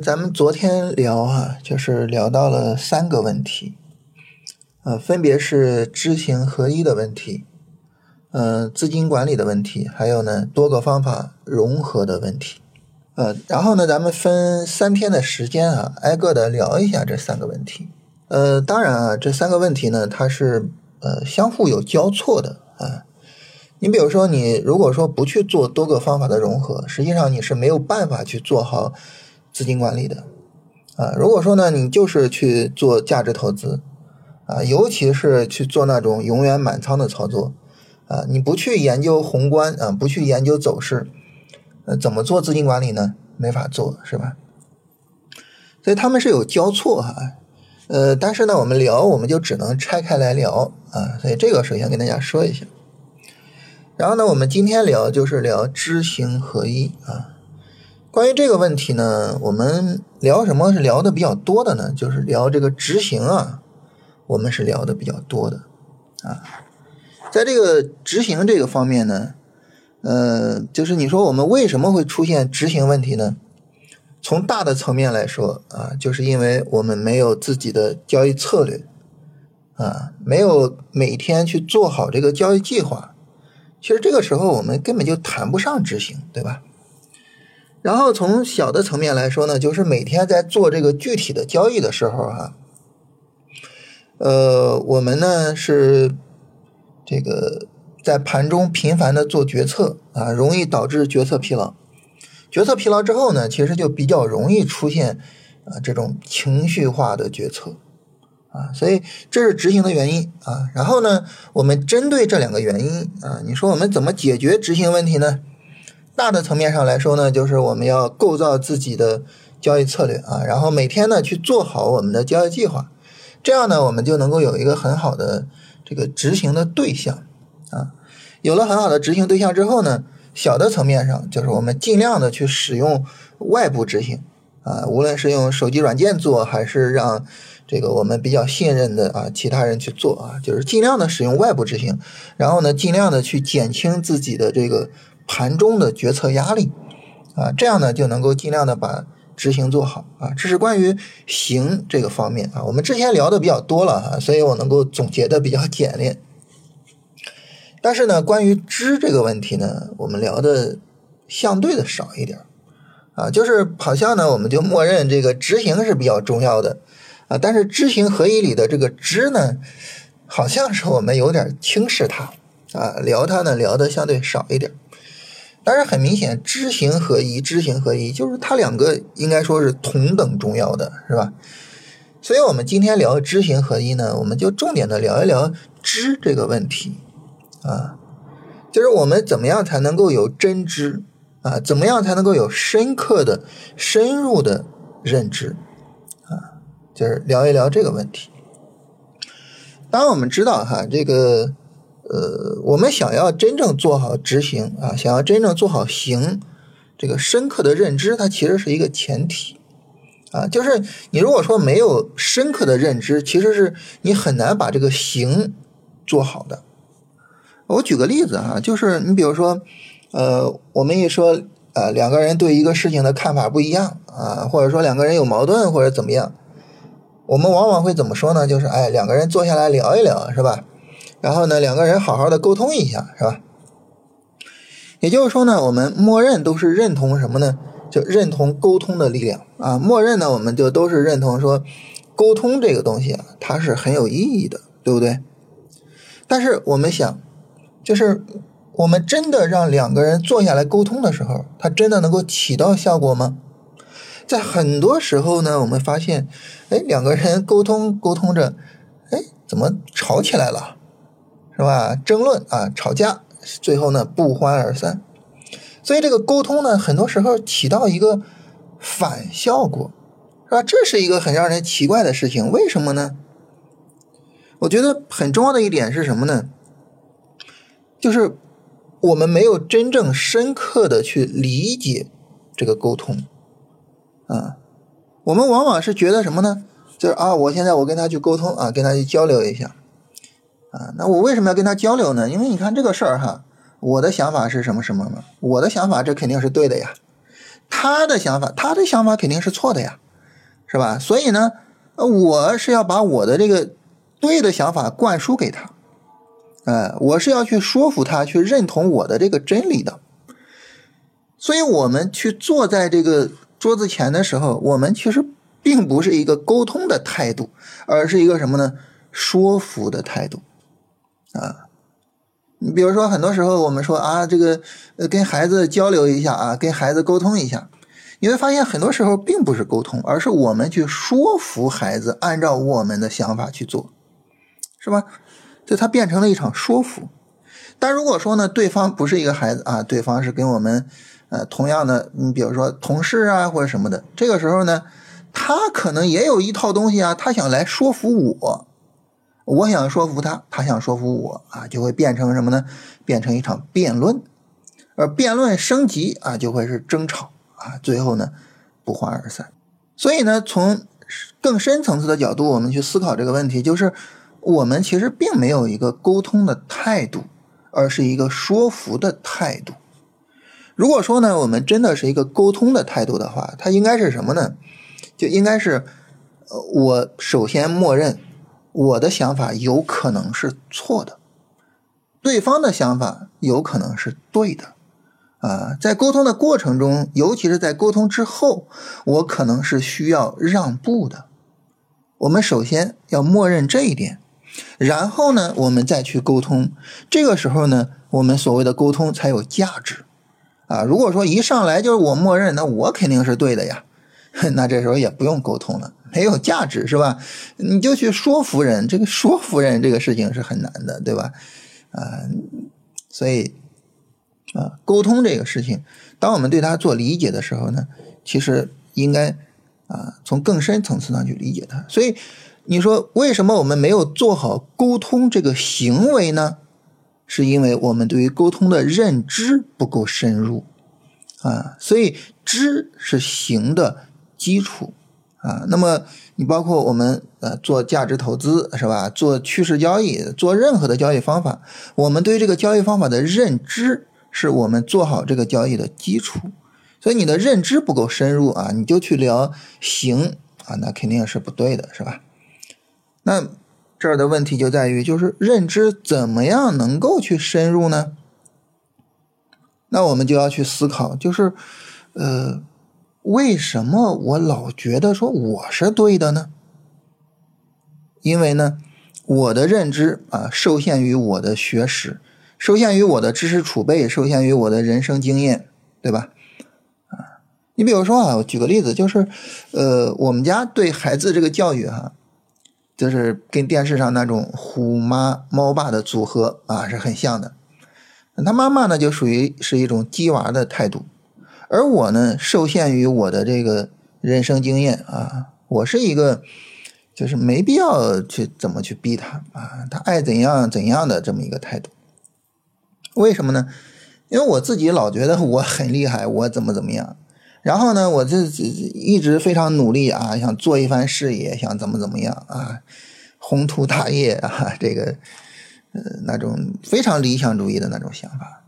咱们昨天聊啊，就是聊到了三个问题，呃，分别是知行合一的问题，呃，资金管理的问题，还有呢多个方法融合的问题，呃，然后呢，咱们分三天的时间啊，挨个的聊一下这三个问题。呃，当然啊，这三个问题呢，它是呃相互有交错的啊。你比如说，你如果说不去做多个方法的融合，实际上你是没有办法去做好资金管理的啊。如果说呢，你就是去做价值投资啊，尤其是去做那种永远满仓的操作啊，你不去研究宏观啊，不去研究走势，呃，怎么做资金管理呢？没法做，是吧？所以他们是有交错哈，呃，但是呢，我们聊我们就只能拆开来聊啊，所以这个首先跟大家说一下。然后呢，我们今天聊就是聊知行合一啊。关于这个问题呢，我们聊什么是聊的比较多的呢？就是聊这个执行啊，我们是聊的比较多的啊。在这个执行这个方面呢，呃，就是你说我们为什么会出现执行问题呢？从大的层面来说啊，就是因为我们没有自己的交易策略啊，没有每天去做好这个交易计划。其实这个时候我们根本就谈不上执行，对吧？然后从小的层面来说呢，就是每天在做这个具体的交易的时候啊，呃，我们呢是这个在盘中频繁的做决策啊，容易导致决策疲劳。决策疲劳之后呢，其实就比较容易出现啊这种情绪化的决策。啊，所以这是执行的原因啊。然后呢，我们针对这两个原因啊，你说我们怎么解决执行问题呢？大的层面上来说呢，就是我们要构造自己的交易策略啊，然后每天呢去做好我们的交易计划，这样呢，我们就能够有一个很好的这个执行的对象啊。有了很好的执行对象之后呢，小的层面上就是我们尽量的去使用外部执行啊，无论是用手机软件做还是让。这个我们比较信任的啊，其他人去做啊，就是尽量的使用外部执行，然后呢，尽量的去减轻自己的这个盘中的决策压力啊，这样呢就能够尽量的把执行做好啊。这是关于行这个方面啊，我们之前聊的比较多了哈，所以我能够总结的比较简练。但是呢，关于知这个问题呢，我们聊的相对的少一点啊，就是好像呢，我们就默认这个执行是比较重要的。啊，但是知行合一里的这个知呢，好像是我们有点轻视它啊，聊它呢聊的相对少一点。但是很明显，知行合一，知行合一就是它两个应该说是同等重要的，是吧？所以我们今天聊知行合一呢，我们就重点的聊一聊知这个问题啊，就是我们怎么样才能够有真知啊？怎么样才能够有深刻的、深入的认知啊？就是聊一聊这个问题。当然，我们知道哈，这个呃，我们想要真正做好执行啊，想要真正做好行，这个深刻的认知，它其实是一个前提啊。就是你如果说没有深刻的认知，其实是你很难把这个行做好的。我举个例子啊，就是你比如说，呃，我们一说啊，两个人对一个事情的看法不一样啊，或者说两个人有矛盾或者怎么样。我们往往会怎么说呢？就是哎，两个人坐下来聊一聊，是吧？然后呢，两个人好好的沟通一下，是吧？也就是说呢，我们默认都是认同什么呢？就认同沟通的力量啊。默认呢，我们就都是认同说，沟通这个东西啊，它是很有意义的，对不对？但是我们想，就是我们真的让两个人坐下来沟通的时候，它真的能够起到效果吗？在很多时候呢，我们发现，哎，两个人沟通沟通着，哎，怎么吵起来了，是吧？争论啊，吵架，最后呢不欢而散。所以这个沟通呢，很多时候起到一个反效果，是吧？这是一个很让人奇怪的事情，为什么呢？我觉得很重要的一点是什么呢？就是我们没有真正深刻的去理解这个沟通。啊，我们往往是觉得什么呢？就是啊，我现在我跟他去沟通啊，跟他去交流一下啊。那我为什么要跟他交流呢？因为你看这个事儿哈，我的想法是什么什么嘛？我的想法这肯定是对的呀。他的想法，他的想法肯定是错的呀，是吧？所以呢，我是要把我的这个对的想法灌输给他，呃，我是要去说服他去认同我的这个真理的。所以，我们去坐在这个桌子前的时候，我们其实并不是一个沟通的态度，而是一个什么呢？说服的态度啊。你比如说，很多时候我们说啊，这个呃，跟孩子交流一下啊，跟孩子沟通一下，你会发现很多时候并不是沟通，而是我们去说服孩子按照我们的想法去做，是吧？就它变成了一场说服。但如果说呢，对方不是一个孩子啊，对方是跟我们呃同样的，你比如说同事啊或者什么的，这个时候呢，他可能也有一套东西啊，他想来说服我。我想说服他，他想说服我啊，就会变成什么呢？变成一场辩论，而辩论升级啊，就会是争吵啊，最后呢不欢而散。所以呢，从更深层次的角度，我们去思考这个问题，就是我们其实并没有一个沟通的态度，而是一个说服的态度。如果说呢，我们真的是一个沟通的态度的话，它应该是什么呢？就应该是，呃，我首先默认。我的想法有可能是错的，对方的想法有可能是对的，啊，在沟通的过程中，尤其是在沟通之后，我可能是需要让步的。我们首先要默认这一点，然后呢，我们再去沟通。这个时候呢，我们所谓的沟通才有价值，啊，如果说一上来就是我默认，那我肯定是对的呀，那这时候也不用沟通了。没有价值是吧？你就去说服人，这个说服人这个事情是很难的，对吧？啊，所以啊，沟通这个事情，当我们对他做理解的时候呢，其实应该啊，从更深层次上去理解它。所以你说为什么我们没有做好沟通这个行为呢？是因为我们对于沟通的认知不够深入啊。所以知是行的基础。啊，那么你包括我们呃做价值投资是吧？做趋势交易，做任何的交易方法，我们对这个交易方法的认知是我们做好这个交易的基础。所以你的认知不够深入啊，你就去聊行啊，那肯定是不对的，是吧？那这儿的问题就在于，就是认知怎么样能够去深入呢？那我们就要去思考，就是呃。为什么我老觉得说我是对的呢？因为呢，我的认知啊受限于我的学识，受限于我的知识储备，受限于我的人生经验，对吧？啊，你比如说啊，我举个例子，就是呃，我们家对孩子这个教育哈，就是跟电视上那种虎妈猫爸的组合啊是很像的。他妈妈呢就属于是一种鸡娃的态度。而我呢，受限于我的这个人生经验啊，我是一个就是没必要去怎么去逼他啊，他爱怎样怎样的这么一个态度。为什么呢？因为我自己老觉得我很厉害，我怎么怎么样。然后呢，我这一直非常努力啊，想做一番事业，想怎么怎么样啊，宏图大业啊，这个呃那种非常理想主义的那种想法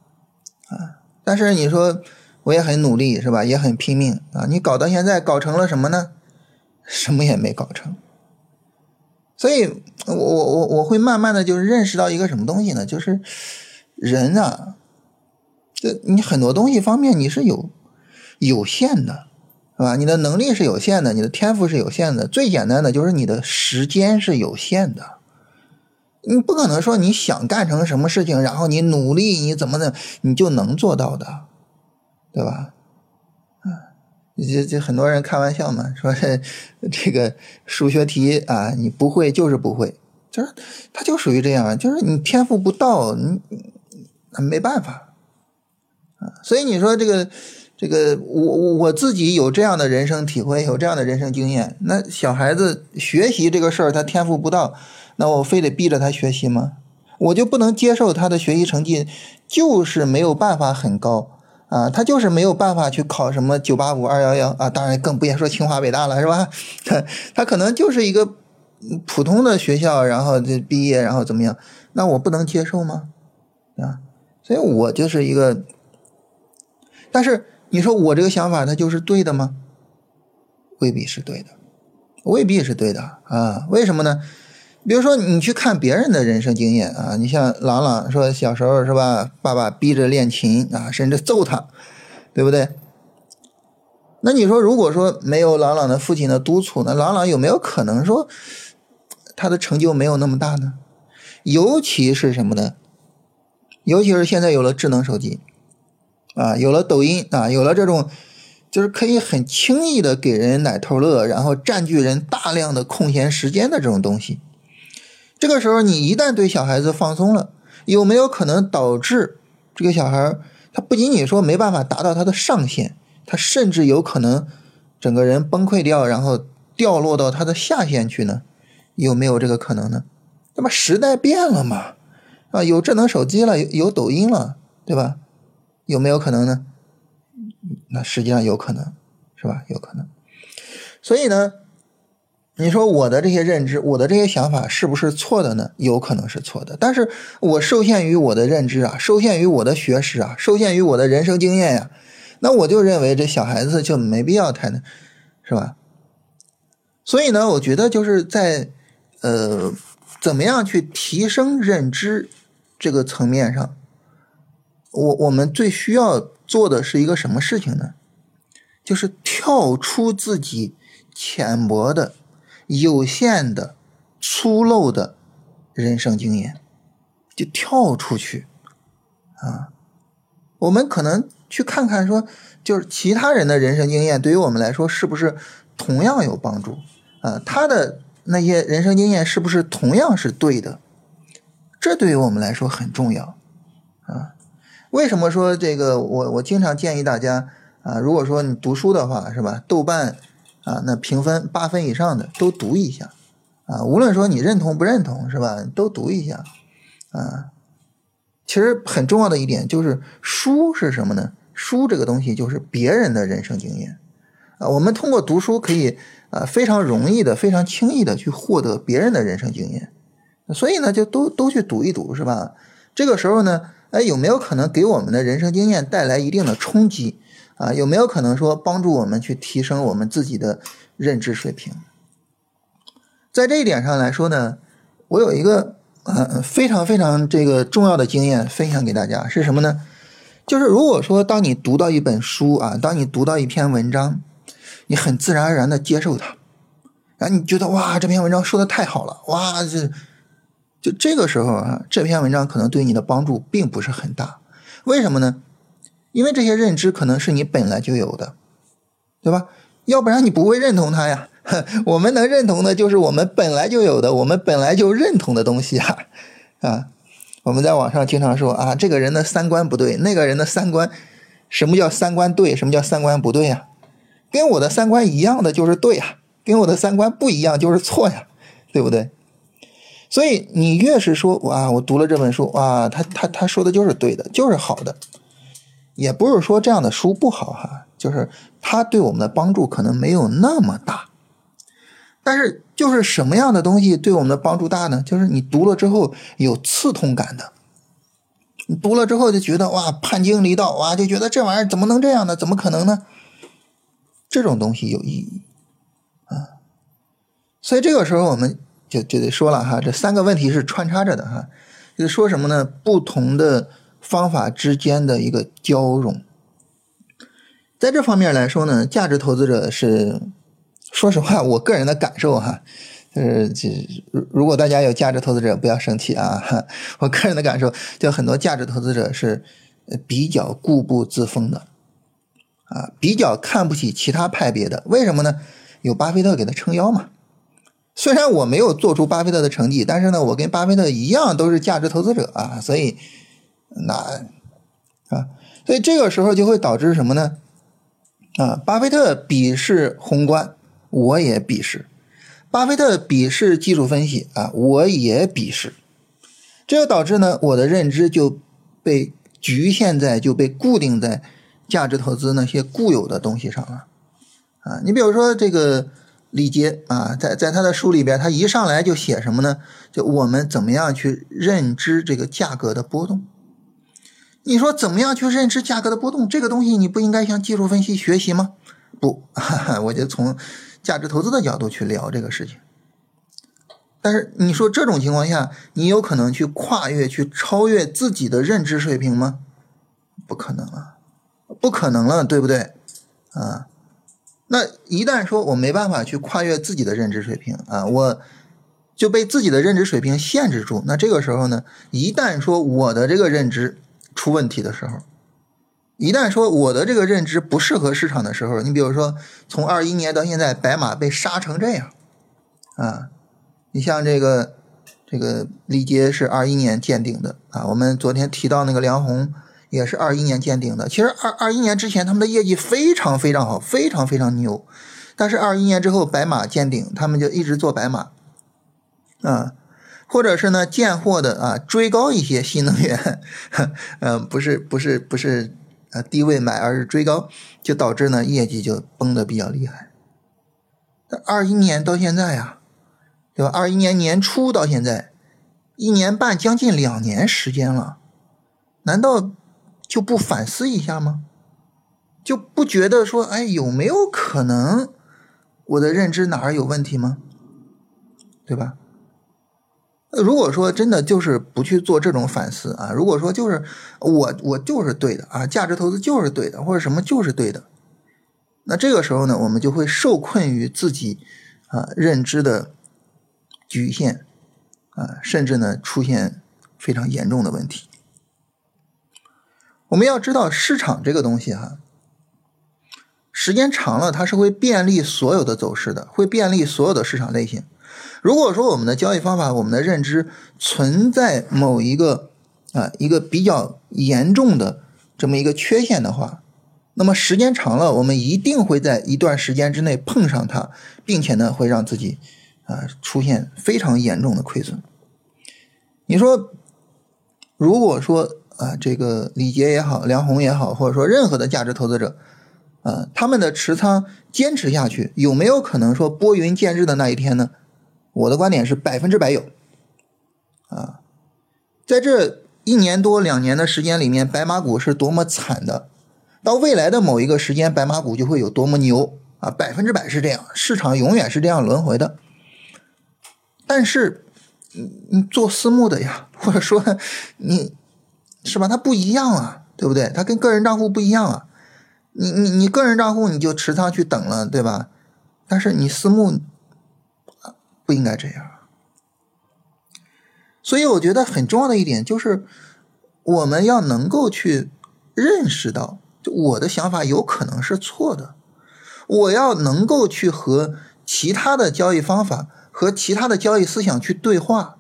啊。但是你说。我也很努力，是吧？也很拼命啊！你搞到现在，搞成了什么呢？什么也没搞成。所以，我我我我会慢慢的就是认识到一个什么东西呢？就是人啊，这你很多东西方面你是有有限的，是吧？你的能力是有限的，你的天赋是有限的。最简单的就是你的时间是有限的。你不可能说你想干成什么事情，然后你努力，你怎么的，你就能做到的。对吧？啊，这这很多人开玩笑嘛，说这这个数学题啊，你不会就是不会，就是他就属于这样，就是你天赋不到，你没办法啊。所以你说这个这个，我我自己有这样的人生体会，有这样的人生经验。那小孩子学习这个事儿，他天赋不到，那我非得逼着他学习吗？我就不能接受他的学习成绩就是没有办法很高。啊，他就是没有办法去考什么九八五二幺幺啊，当然更不言说清华北大了，是吧？他 他可能就是一个普通的学校，然后就毕业，然后怎么样？那我不能接受吗？啊，所以我就是一个。但是你说我这个想法它就是对的吗？未必是对的，未必是对的啊？为什么呢？比如说你去看别人的人生经验啊，你像朗朗说小时候是吧，爸爸逼着练琴啊，甚至揍他，对不对？那你说如果说没有朗朗的父亲的督促，那朗朗有没有可能说他的成就没有那么大呢？尤其是什么呢？尤其是现在有了智能手机，啊，有了抖音啊，有了这种就是可以很轻易的给人奶头乐，然后占据人大量的空闲时间的这种东西。这个时候，你一旦对小孩子放松了，有没有可能导致这个小孩他不仅仅说没办法达到他的上限，他甚至有可能整个人崩溃掉，然后掉落到他的下限去呢？有没有这个可能呢？那么时代变了嘛？啊，有智能手机了，有有抖音了，对吧？有没有可能呢？那实际上有可能，是吧？有可能。所以呢，你说我的这些认知，我的这些想法是不是错的呢？有可能是错的。但是我受限于我的认知啊，受限于我的学识啊，受限于我的人生经验呀，那我就认为这小孩子就没必要太那，是吧？所以呢，我觉得就是在呃。怎么样去提升认知这个层面上，我我们最需要做的是一个什么事情呢？就是跳出自己浅薄的、有限的、粗陋的人生经验，就跳出去啊！我们可能去看看，说就是其他人的人生经验对于我们来说是不是同样有帮助啊？他的。那些人生经验是不是同样是对的？这对于我们来说很重要啊！为什么说这个？我我经常建议大家啊，如果说你读书的话，是吧？豆瓣啊，那评分八分以上的都读一下啊，无论说你认同不认同，是吧？都读一下啊。其实很重要的一点就是书是什么呢？书这个东西就是别人的人生经验啊，我们通过读书可以。啊，非常容易的，非常轻易的去获得别人的人生经验，所以呢，就都都去读一读，是吧？这个时候呢，哎，有没有可能给我们的人生经验带来一定的冲击？啊，有没有可能说帮助我们去提升我们自己的认知水平？在这一点上来说呢，我有一个呃非常非常这个重要的经验分享给大家，是什么呢？就是如果说当你读到一本书啊，当你读到一篇文章。你很自然而然的接受它，然后你觉得哇，这篇文章说的太好了，哇，这就这个时候啊，这篇文章可能对你的帮助并不是很大，为什么呢？因为这些认知可能是你本来就有的，对吧？要不然你不会认同它呀。我们能认同的就是我们本来就有的，我们本来就认同的东西啊啊！我们在网上经常说啊，这个人的三观不对，那个人的三观，什么叫三观对？什么叫三观不对呀？跟我的三观一样的就是对呀，跟我的三观不一样就是错呀，对不对？所以你越是说哇，我读了这本书哇，他他他说的就是对的，就是好的，也不是说这样的书不好哈，就是它对我们的帮助可能没有那么大。但是就是什么样的东西对我们的帮助大呢？就是你读了之后有刺痛感的，你读了之后就觉得哇，叛经离道哇，就觉得这玩意儿怎么能这样呢？怎么可能呢？这种东西有意义啊，所以这个时候我们就就得说了哈，这三个问题是穿插着的哈，就说什么呢？不同的方法之间的一个交融，在这方面来说呢，价值投资者是，说实话，我个人的感受哈，就是如如果大家有价值投资者不要生气啊，我个人的感受，就很多价值投资者是比较固步自封的。啊，比较看不起其他派别的，为什么呢？有巴菲特给他撑腰嘛。虽然我没有做出巴菲特的成绩，但是呢，我跟巴菲特一样都是价值投资者啊，所以那啊，所以这个时候就会导致什么呢？啊，巴菲特鄙视宏观，我也鄙视；巴菲特鄙视技术分析啊，我也鄙视。这就导致呢，我的认知就被局限在，就被固定在。价值投资那些固有的东西上了，啊，你比如说这个李杰啊，在在他的书里边，他一上来就写什么呢？就我们怎么样去认知这个价格的波动？你说怎么样去认知价格的波动？这个东西你不应该向技术分析学习吗？不，哈哈，我就从价值投资的角度去聊这个事情。但是你说这种情况下，你有可能去跨越、去超越自己的认知水平吗？不可能了，不可能了，对不对？啊，那一旦说我没办法去跨越自己的认知水平啊，我就被自己的认知水平限制住。那这个时候呢，一旦说我的这个认知出问题的时候，一旦说我的这个认知不适合市场的时候，你比如说从二一年到现在，白马被杀成这样啊。你像这个，这个力杰是二一年见顶的啊。我们昨天提到那个梁红也是二一年见顶的。其实二二一年之前他们的业绩非常非常好，非常非常牛。但是二一年之后白马见顶，他们就一直做白马啊，或者是呢见货的啊追高一些新能源，嗯，不是不是不是呃低位买，而是追高，就导致呢业绩就崩的比较厉害。二一年到现在呀。对吧？二一年年初到现在，一年半将近两年时间了，难道就不反思一下吗？就不觉得说，哎，有没有可能我的认知哪儿有问题吗？对吧？如果说真的就是不去做这种反思啊，如果说就是我我就是对的啊，价值投资就是对的，或者什么就是对的，那这个时候呢，我们就会受困于自己啊认知的。局限啊，甚至呢出现非常严重的问题。我们要知道市场这个东西哈，时间长了它是会便利所有的走势的，会便利所有的市场类型。如果说我们的交易方法、我们的认知存在某一个啊一个比较严重的这么一个缺陷的话，那么时间长了，我们一定会在一段时间之内碰上它，并且呢会让自己。啊，出现非常严重的亏损。你说，如果说啊，这个李杰也好，梁红也好，或者说任何的价值投资者，啊，他们的持仓坚持下去，有没有可能说拨云见日的那一天呢？我的观点是百分之百有。啊，在这一年多两年的时间里面，白马股是多么惨的，到未来的某一个时间，白马股就会有多么牛啊，百分之百是这样，市场永远是这样轮回的。但是，你做私募的呀，或者说你是吧？它不一样啊，对不对？它跟个人账户不一样啊。你你你个人账户你就持仓去等了，对吧？但是你私募不应该这样。所以我觉得很重要的一点就是，我们要能够去认识到，就我的想法有可能是错的。我要能够去和其他的交易方法。和其他的交易思想去对话，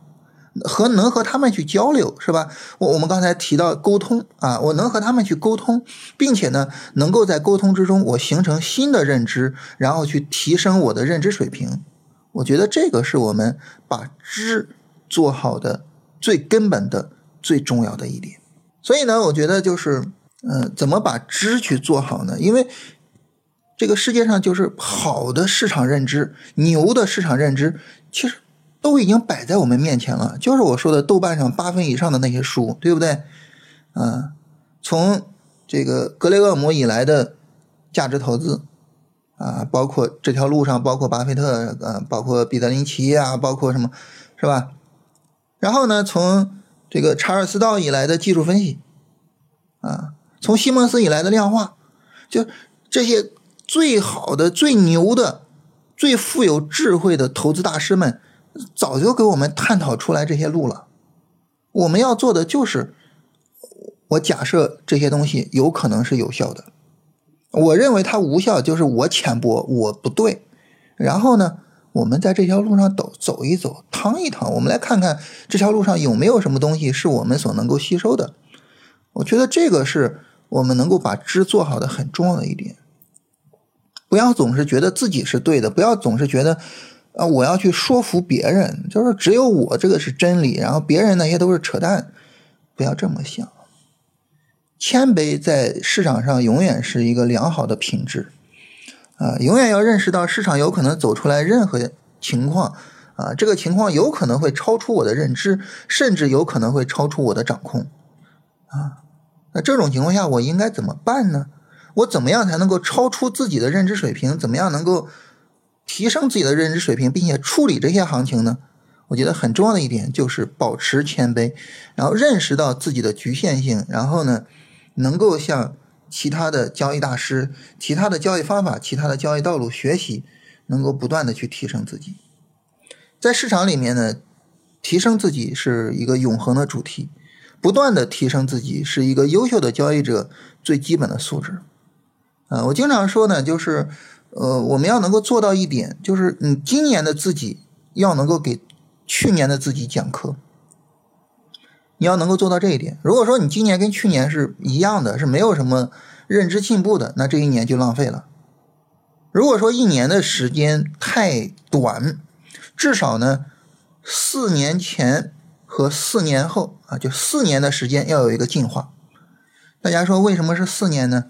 和能和他们去交流，是吧？我我们刚才提到沟通啊，我能和他们去沟通，并且呢，能够在沟通之中我形成新的认知，然后去提升我的认知水平。我觉得这个是我们把知做好的最根本的、最重要的一点。所以呢，我觉得就是，嗯，怎么把知去做好呢？因为。这个世界上就是好的市场认知、牛的市场认知，其实都已经摆在我们面前了。就是我说的豆瓣上八分以上的那些书，对不对？嗯，从这个格雷厄姆以来的价值投资啊，包括这条路上，包括巴菲特，呃，包括彼得林奇啊，包括什么，是吧？然后呢，从这个查尔斯道以来的技术分析啊，从西蒙斯以来的量化，就这些。最好的、最牛的、最富有智慧的投资大师们，早就给我们探讨出来这些路了。我们要做的就是，我假设这些东西有可能是有效的，我认为它无效，就是我浅薄，我不对。然后呢，我们在这条路上走走一走，趟一趟，我们来看看这条路上有没有什么东西是我们所能够吸收的。我觉得这个是我们能够把知做好的很重要的一点。不要总是觉得自己是对的，不要总是觉得，啊，我要去说服别人，就是只有我这个是真理，然后别人那些都是扯淡。不要这么想，谦卑在市场上永远是一个良好的品质，啊，永远要认识到市场有可能走出来任何情况，啊，这个情况有可能会超出我的认知，甚至有可能会超出我的掌控，啊。那这种情况下，我应该怎么办呢？我怎么样才能够超出自己的认知水平？怎么样能够提升自己的认知水平，并且处理这些行情呢？我觉得很重要的一点就是保持谦卑，然后认识到自己的局限性，然后呢，能够向其他的交易大师、其他的交易方法、其他的交易道路学习，能够不断的去提升自己。在市场里面呢，提升自己是一个永恒的主题，不断的提升自己是一个优秀的交易者最基本的素质。啊，我经常说呢，就是，呃，我们要能够做到一点，就是你今年的自己要能够给去年的自己讲课，你要能够做到这一点。如果说你今年跟去年是一样的，是没有什么认知进步的，那这一年就浪费了。如果说一年的时间太短，至少呢，四年前和四年后啊，就四年的时间要有一个进化。大家说为什么是四年呢？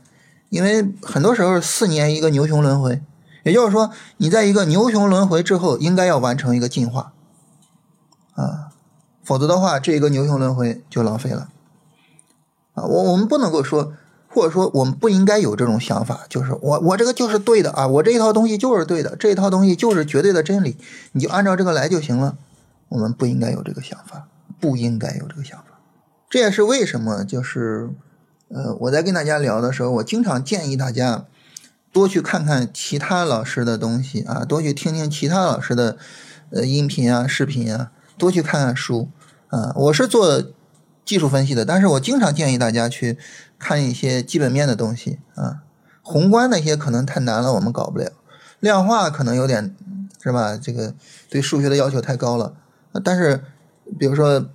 因为很多时候四年一个牛熊轮回，也就是说，你在一个牛熊轮回之后，应该要完成一个进化，啊，否则的话，这个牛熊轮回就浪费了，啊，我我们不能够说，或者说我们不应该有这种想法，就是我我这个就是对的啊，我这一套东西就是对的，这一套东西就是绝对的真理，你就按照这个来就行了。我们不应该有这个想法，不应该有这个想法，这也是为什么就是。呃，我在跟大家聊的时候，我经常建议大家多去看看其他老师的东西啊，多去听听其他老师的呃音频啊、视频啊，多去看看书啊。我是做技术分析的，但是我经常建议大家去看一些基本面的东西啊，宏观那些可能太难了，我们搞不了；量化可能有点是吧？这个对数学的要求太高了。但是比如说。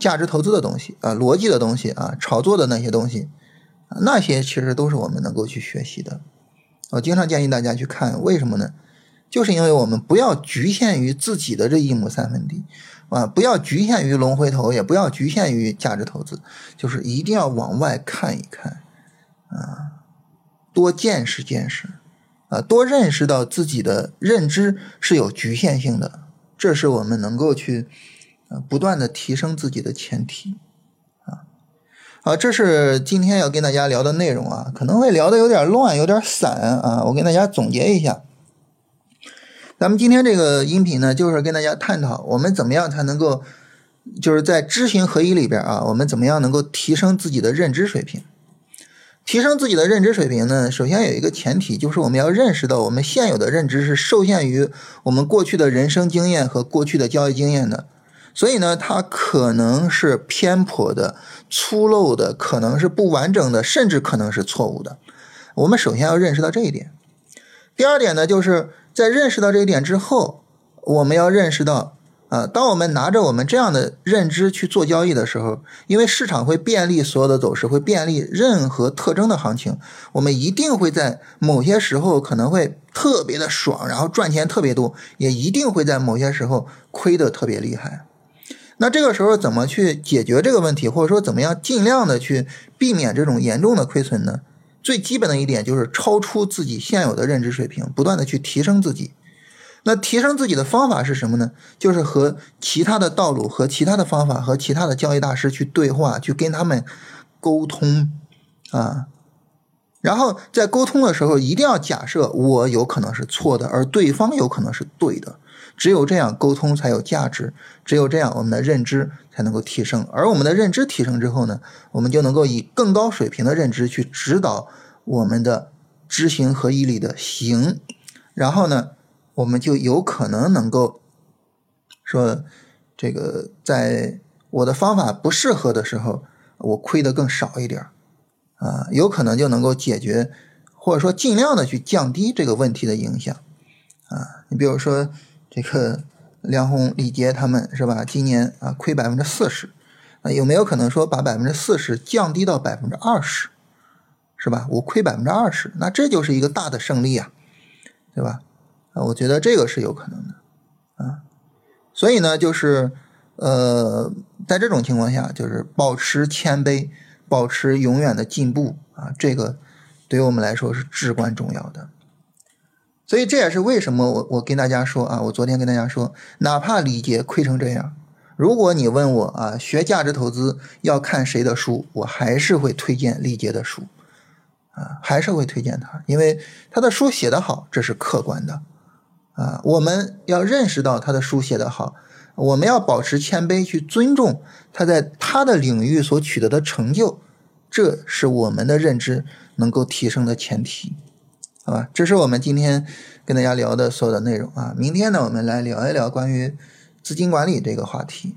价值投资的东西啊，逻辑的东西啊，炒作的那些东西，那些其实都是我们能够去学习的。我经常建议大家去看，为什么呢？就是因为我们不要局限于自己的这一亩三分地啊，不要局限于龙回头，也不要局限于价值投资，就是一定要往外看一看啊，多见识见识啊，多认识到自己的认知是有局限性的，这是我们能够去。啊不断的提升自己的前提，啊，好，这是今天要跟大家聊的内容啊，可能会聊的有点乱，有点散啊，我跟大家总结一下，咱们今天这个音频呢，就是跟大家探讨我们怎么样才能够，就是在知行合一里边啊，我们怎么样能够提升自己的认知水平？提升自己的认知水平呢，首先有一个前提，就是我们要认识到我们现有的认知是受限于我们过去的人生经验和过去的交易经验的。所以呢，它可能是偏颇的、粗陋的，可能是不完整的，甚至可能是错误的。我们首先要认识到这一点。第二点呢，就是在认识到这一点之后，我们要认识到，啊，当我们拿着我们这样的认知去做交易的时候，因为市场会便利所有的走势，会便利任何特征的行情，我们一定会在某些时候可能会特别的爽，然后赚钱特别多，也一定会在某些时候亏得特别厉害。那这个时候怎么去解决这个问题，或者说怎么样尽量的去避免这种严重的亏损呢？最基本的一点就是超出自己现有的认知水平，不断的去提升自己。那提升自己的方法是什么呢？就是和其他的道路、和其他的方法、和其他的交易大师去对话，去跟他们沟通啊。然后在沟通的时候，一定要假设我有可能是错的，而对方有可能是对的。只有这样沟通才有价值，只有这样我们的认知才能够提升。而我们的认知提升之后呢，我们就能够以更高水平的认知去指导我们的知行合一里的行，然后呢，我们就有可能能够说，这个在我的方法不适合的时候，我亏的更少一点啊，有可能就能够解决，或者说尽量的去降低这个问题的影响啊。你比如说。这个 梁红、李杰他们是吧？今年啊亏百分之四十，啊有没有可能说把百分之四十降低到百分之二十，是吧？我亏百分之二十，那这就是一个大的胜利啊，对吧？啊，我觉得这个是有可能的啊。所以呢，就是呃，在这种情况下，就是保持谦卑，保持永远的进步啊，这个对于我们来说是至关重要的。所以这也是为什么我我跟大家说啊，我昨天跟大家说，哪怕李杰亏成这样，如果你问我啊，学价值投资要看谁的书，我还是会推荐李杰的书，啊，还是会推荐他，因为他的书写得好，这是客观的，啊，我们要认识到他的书写得好，我们要保持谦卑，去尊重他在他的领域所取得的成就，这是我们的认知能够提升的前提，好吧？这是我们今天跟大家聊的所有的内容啊，明天呢，我们来聊一聊关于。资金管理这个话题